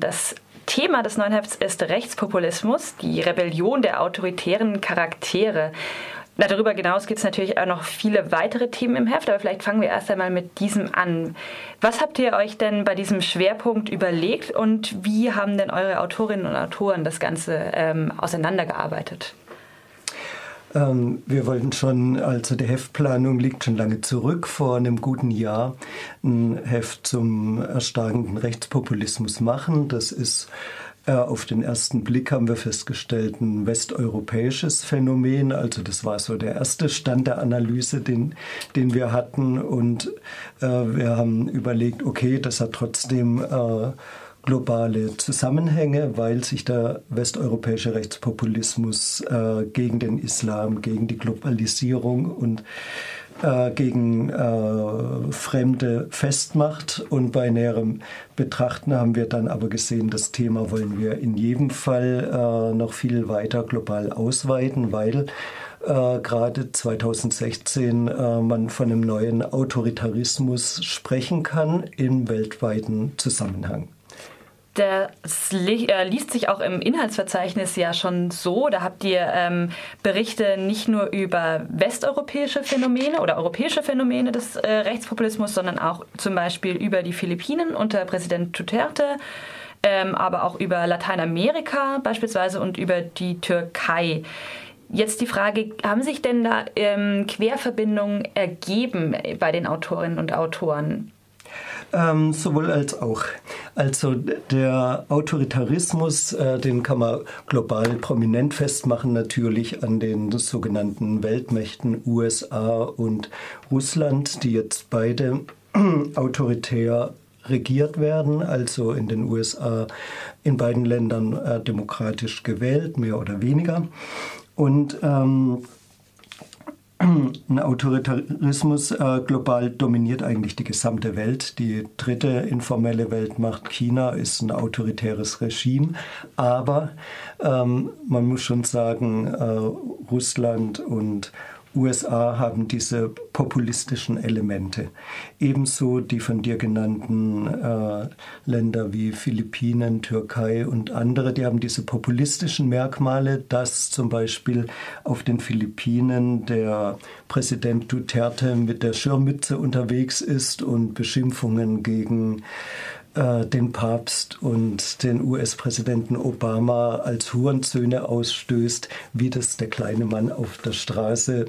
Das Thema des neuen Hefts ist Rechtspopulismus, die Rebellion der autoritären Charaktere. Darüber hinaus gibt es natürlich auch noch viele weitere Themen im Heft, aber vielleicht fangen wir erst einmal mit diesem an. Was habt ihr euch denn bei diesem Schwerpunkt überlegt und wie haben denn eure Autorinnen und Autoren das Ganze ähm, auseinandergearbeitet? Ähm, wir wollten schon, also die Heftplanung liegt schon lange zurück, vor einem guten Jahr ein Heft zum erstarkenden Rechtspopulismus machen. Das ist äh, auf den ersten Blick haben wir festgestellt, ein westeuropäisches Phänomen. Also das war so der erste Stand der Analyse, den, den wir hatten. Und äh, wir haben überlegt, okay, das hat trotzdem äh, globale Zusammenhänge, weil sich der westeuropäische Rechtspopulismus äh, gegen den Islam, gegen die Globalisierung und äh, gegen äh, Fremde festmacht. Und bei näherem Betrachten haben wir dann aber gesehen, das Thema wollen wir in jedem Fall äh, noch viel weiter global ausweiten, weil äh, gerade 2016 äh, man von einem neuen Autoritarismus sprechen kann im weltweiten Zusammenhang. Das äh, liest sich auch im Inhaltsverzeichnis ja schon so. Da habt ihr ähm, Berichte nicht nur über westeuropäische Phänomene oder europäische Phänomene des äh, Rechtspopulismus, sondern auch zum Beispiel über die Philippinen unter Präsident Duterte, ähm, aber auch über Lateinamerika beispielsweise und über die Türkei. Jetzt die Frage, haben sich denn da ähm, Querverbindungen ergeben bei den Autorinnen und Autoren? Ähm, sowohl als auch. Also der Autoritarismus, äh, den kann man global prominent festmachen, natürlich an den sogenannten Weltmächten USA und Russland, die jetzt beide autoritär regiert werden, also in den USA in beiden Ländern äh, demokratisch gewählt, mehr oder weniger. Und ähm, ein Autoritarismus äh, global dominiert eigentlich die gesamte Welt. Die dritte informelle Weltmacht China ist ein autoritäres Regime, aber ähm, man muss schon sagen, äh, Russland und USA haben diese populistischen Elemente. Ebenso die von dir genannten äh, Länder wie Philippinen, Türkei und andere, die haben diese populistischen Merkmale, dass zum Beispiel auf den Philippinen der Präsident Duterte mit der Schirmmütze unterwegs ist und Beschimpfungen gegen äh, den Papst und den US-Präsidenten Obama als Hurensöhne ausstößt, wie das der kleine Mann auf der Straße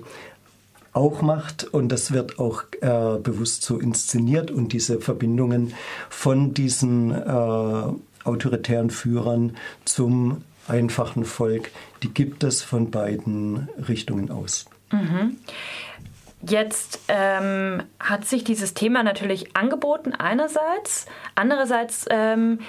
auch macht und das wird auch äh, bewusst so inszeniert und diese Verbindungen von diesen äh, autoritären Führern zum einfachen Volk, die gibt es von beiden Richtungen aus. Mhm. Jetzt ähm, hat sich dieses Thema natürlich angeboten einerseits, andererseits ähm,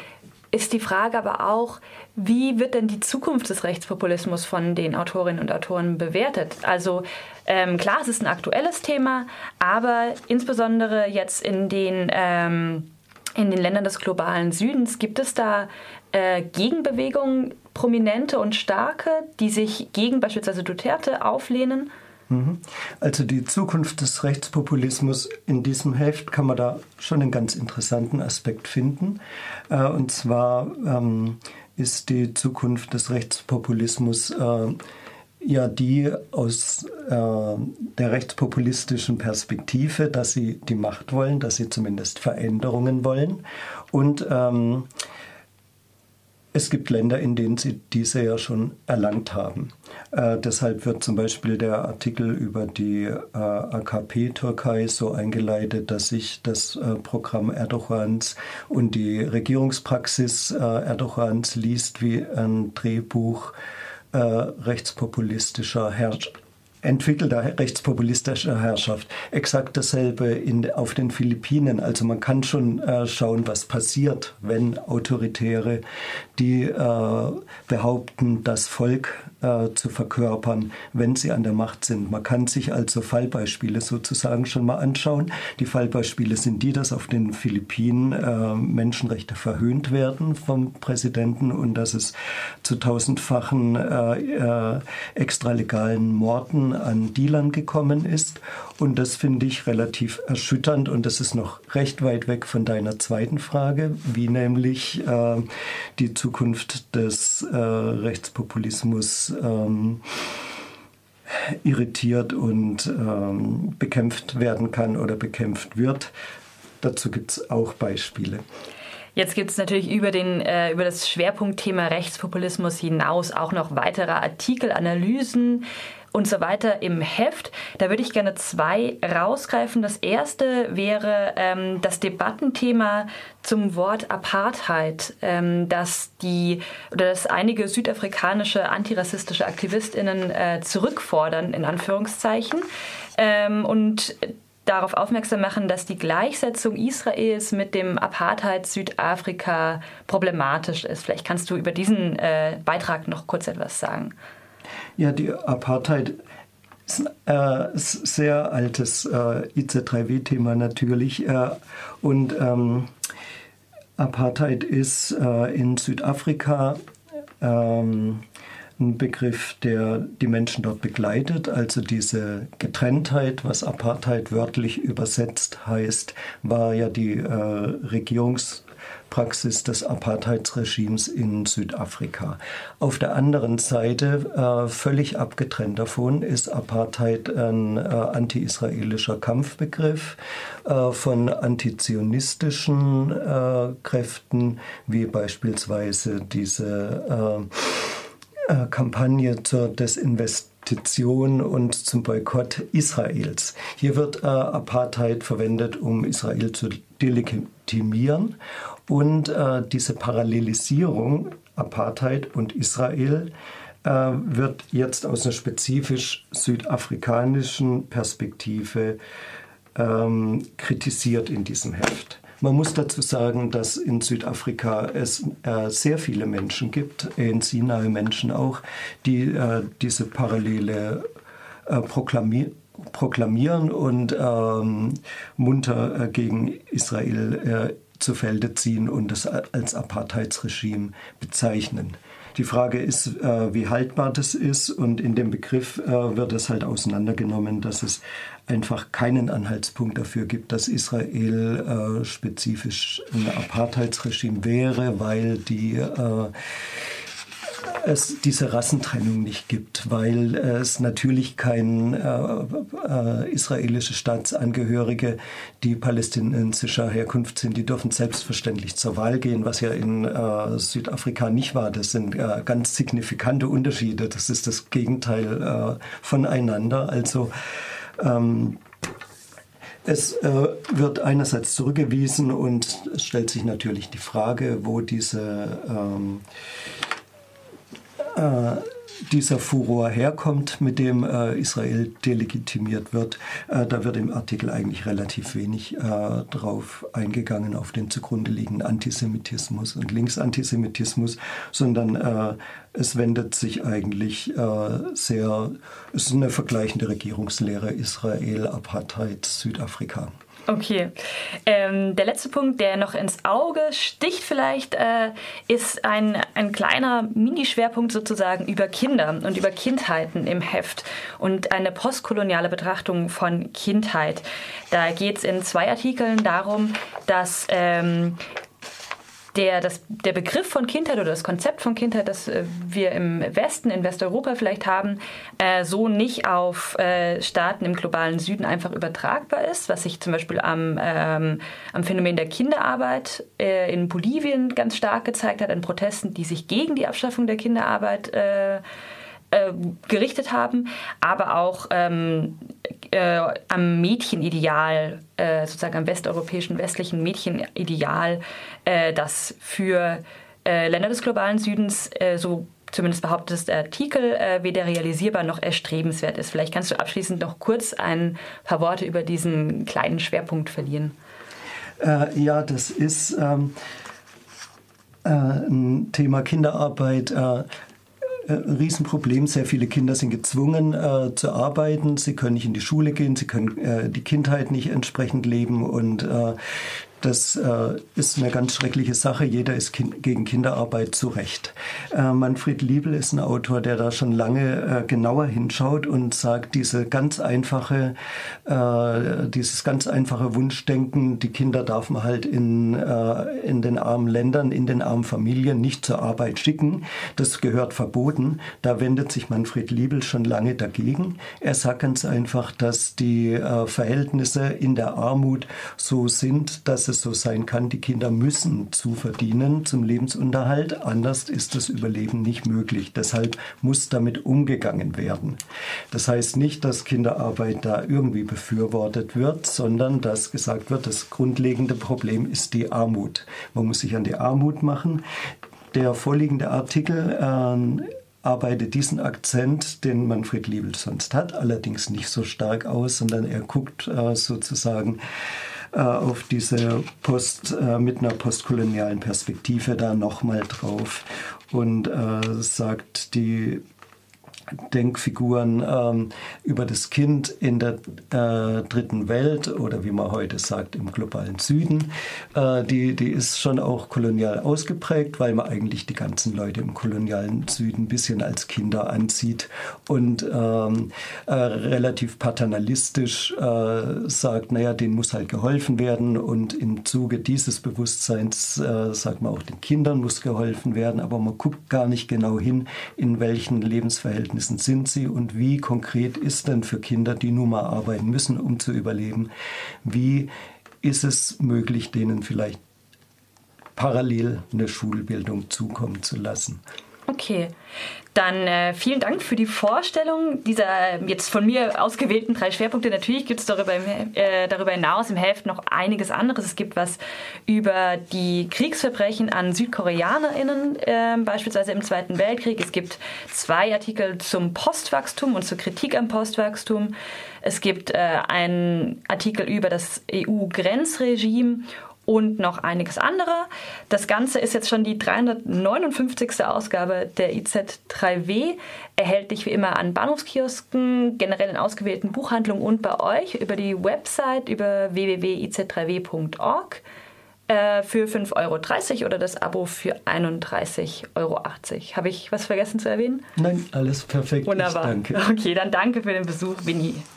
ist die Frage aber auch, wie wird denn die Zukunft des Rechtspopulismus von den Autorinnen und Autoren bewertet? Also ähm, klar, es ist ein aktuelles Thema, aber insbesondere jetzt in den, ähm, in den Ländern des globalen Südens gibt es da äh, Gegenbewegungen, prominente und starke, die sich gegen beispielsweise Duterte auflehnen? Mhm. Also die Zukunft des Rechtspopulismus in diesem Heft kann man da schon einen ganz interessanten Aspekt finden. Äh, und zwar ähm, ist die Zukunft des Rechtspopulismus äh, ja die aus äh, der rechtspopulistischen Perspektive, dass sie die Macht wollen, dass sie zumindest Veränderungen wollen. Und ähm, es gibt Länder, in denen sie diese ja schon erlangt haben. Äh, deshalb wird zum Beispiel der Artikel über die äh, AKP-Türkei so eingeleitet, dass sich das äh, Programm Erdogans und die Regierungspraxis äh, Erdogans liest wie ein Drehbuch äh, rechtspopulistischer Herrschaft entwickelter rechtspopulistischer Herrschaft. Exakt dasselbe in, auf den Philippinen. Also man kann schon äh, schauen, was passiert, wenn Autoritäre, die äh, behaupten, das Volk äh, zu verkörpern, wenn sie an der Macht sind. Man kann sich also Fallbeispiele sozusagen schon mal anschauen. Die Fallbeispiele sind die, dass auf den Philippinen äh, Menschenrechte verhöhnt werden vom Präsidenten und dass es zu tausendfachen äh, äh, extralegalen Morden Jahren an Dealern gekommen ist. Und das finde ich relativ erschütternd und das ist noch recht weit weg von deiner zweiten Frage, wie nämlich äh, die Zukunft des äh, Rechtspopulismus ähm, irritiert und ähm, bekämpft werden kann oder bekämpft wird. Dazu gibt es auch Beispiele. Jetzt gibt es natürlich über, den, äh, über das Schwerpunktthema Rechtspopulismus hinaus auch noch weitere Artikel, Analysen und so weiter im Heft. Da würde ich gerne zwei rausgreifen. Das erste wäre ähm, das Debattenthema zum Wort Apartheid, ähm, das die oder das einige südafrikanische antirassistische AktivistInnen äh, zurückfordern, in Anführungszeichen. Ähm, und darauf aufmerksam machen, dass die Gleichsetzung Israels mit dem Apartheid Südafrika problematisch ist. Vielleicht kannst du über diesen äh, Beitrag noch kurz etwas sagen. Ja, die Apartheid ist ein äh, sehr altes äh, IC3W-Thema natürlich. Äh, und ähm, Apartheid ist äh, in Südafrika ähm, ein Begriff, der die Menschen dort begleitet. Also diese Getrenntheit, was Apartheid wörtlich übersetzt heißt, war ja die äh, Regierungspraxis des Apartheidsregimes in Südafrika. Auf der anderen Seite, äh, völlig abgetrennt davon, ist Apartheid ein äh, anti-israelischer Kampfbegriff äh, von antizionistischen äh, Kräften, wie beispielsweise diese äh, äh, Kampagne zur Desinvestition und zum Boykott Israels. Hier wird äh, Apartheid verwendet, um Israel zu delegitimieren und äh, diese Parallelisierung Apartheid und Israel äh, wird jetzt aus einer spezifisch südafrikanischen Perspektive ähm, kritisiert in diesem Heft. Man muss dazu sagen, dass in Südafrika es äh, sehr viele Menschen gibt, in Sinai Menschen auch, die äh, diese Parallele äh, proklamieren und ähm, munter äh, gegen Israel äh, zu Felde ziehen und es als Apartheidsregime bezeichnen. Die Frage ist, äh, wie haltbar das ist und in dem Begriff äh, wird es halt auseinandergenommen, dass es einfach keinen Anhaltspunkt dafür gibt, dass Israel äh, spezifisch ein Apartheidsregime wäre, weil die es diese Rassentrennung nicht gibt, weil es natürlich kein äh, äh, israelische Staatsangehörige, die palästinensischer Herkunft sind, die dürfen selbstverständlich zur Wahl gehen, was ja in äh, Südafrika nicht war. Das sind äh, ganz signifikante Unterschiede. Das ist das Gegenteil äh, voneinander. Also ähm, es äh, wird einerseits zurückgewiesen und es stellt sich natürlich die Frage, wo diese ähm, äh, dieser Furor herkommt, mit dem äh, Israel delegitimiert wird. Äh, da wird im Artikel eigentlich relativ wenig äh, drauf eingegangen, auf den zugrunde liegenden Antisemitismus und Linksantisemitismus, sondern äh, es wendet sich eigentlich äh, sehr, es ist eine vergleichende Regierungslehre Israel, Apartheid, Südafrika. Okay. Ähm, der letzte Punkt, der noch ins Auge sticht vielleicht, äh, ist ein, ein kleiner Minischwerpunkt sozusagen über Kinder und über Kindheiten im Heft und eine postkoloniale Betrachtung von Kindheit. Da geht es in zwei Artikeln darum, dass ähm, der, das, der Begriff von Kindheit oder das Konzept von Kindheit, das äh, wir im Westen, in Westeuropa vielleicht haben, äh, so nicht auf äh, Staaten im globalen Süden einfach übertragbar ist, was sich zum Beispiel am, ähm, am Phänomen der Kinderarbeit äh, in Bolivien ganz stark gezeigt hat, an Protesten, die sich gegen die Abschaffung der Kinderarbeit äh, äh, gerichtet haben, aber auch ähm, äh, am Mädchenideal, äh, sozusagen am westeuropäischen, westlichen Mädchenideal, äh, das für äh, Länder des globalen Südens äh, so zumindest behauptet der Artikel, weder realisierbar noch erstrebenswert ist. Vielleicht kannst du abschließend noch kurz ein paar Worte über diesen kleinen Schwerpunkt verlieren. ja, das ist ähm, ein Thema Kinderarbeit äh, ein Riesenproblem. Sehr viele Kinder sind gezwungen äh, zu arbeiten. Sie können nicht in die Schule gehen, sie können äh, die Kindheit nicht entsprechend leben und äh, Das äh, ist eine ganz schreckliche Sache. Jeder ist kind, gegen Kinderarbeit zu Recht. Äh, Manfred Liebel ist ein Autor, der da schon lange äh, genauer hinschaut und sagt, diese ganz einfache, äh, dieses ganz einfache Wunschdenken, die Kinder darf man halt in, äh, in den armen Ländern, in den armen Familien nicht zur Arbeit schicken. Das gehört verboten. Da wendet sich Manfred Liebel schon lange dagegen. Er sagt ganz einfach, dass die äh, Verhältnisse in der Armut so sind, dass es so sein kann, die Kinder müssen zuverdienen zum Lebensunterhalt, anders ist das Überleben nicht möglich. Deshalb muss damit umgegangen werden. Das heißt nicht, dass Kinderarbeit da irgendwie befürwortet wird, sondern dass gesagt wird, das grundlegende Problem ist die Armut. Man muss sich an die Armut machen. Der vorliegende Artikel äh, arbeitet diesen Akzent, den Manfred Liebel sonst hat, allerdings nicht so stark aus, sondern er guckt äh, sozusagen auf diese Post äh, mit einer postkolonialen Perspektive da nochmal drauf und äh, sagt, die Denkfiguren ähm, über das Kind in der äh, dritten Welt oder wie man heute sagt im globalen Süden, äh, die, die ist schon auch kolonial ausgeprägt, weil man eigentlich die ganzen Leute im kolonialen Süden ein bisschen als Kinder ansieht und ähm, äh, relativ paternalistisch äh, sagt, naja, denen muss halt geholfen werden und im Zuge dieses Bewusstseins äh, sagt man auch, den Kindern muss geholfen werden, aber man guckt gar nicht genau hin, in welchen Lebensverhältnissen Verhältnissen sind sie und wie konkret ist denn für Kinder, die nun mal arbeiten müssen, um zu überleben, wie ist es möglich, denen vielleicht parallel eine Schulbildung zukommen zu lassen. Okay, dann äh, vielen Dank für die Vorstellung dieser jetzt von mir ausgewählten drei Schwerpunkte. Natürlich gibt es darüber, äh, darüber hinaus im Heft noch einiges anderes. Es gibt was über die Kriegsverbrechen an SüdkoreanerInnen, äh, beispielsweise im Zweiten Weltkrieg. Es gibt zwei Artikel zum Postwachstum und zur Kritik am Postwachstum. Es gibt äh, einen Artikel über das EU-Grenzregime und noch einiges andere. Das Ganze ist jetzt schon die 359. Ausgabe der IZ3W, erhältlich wie immer an Bahnhofskiosken, generell in ausgewählten Buchhandlungen und bei euch über die Website über www.iz3w.org äh, für 5,30 Euro oder das Abo für 31,80 Euro. Habe ich was vergessen zu erwähnen? Nein, alles perfekt. Wunderbar. danke. Okay, dann danke für den Besuch, Winnie.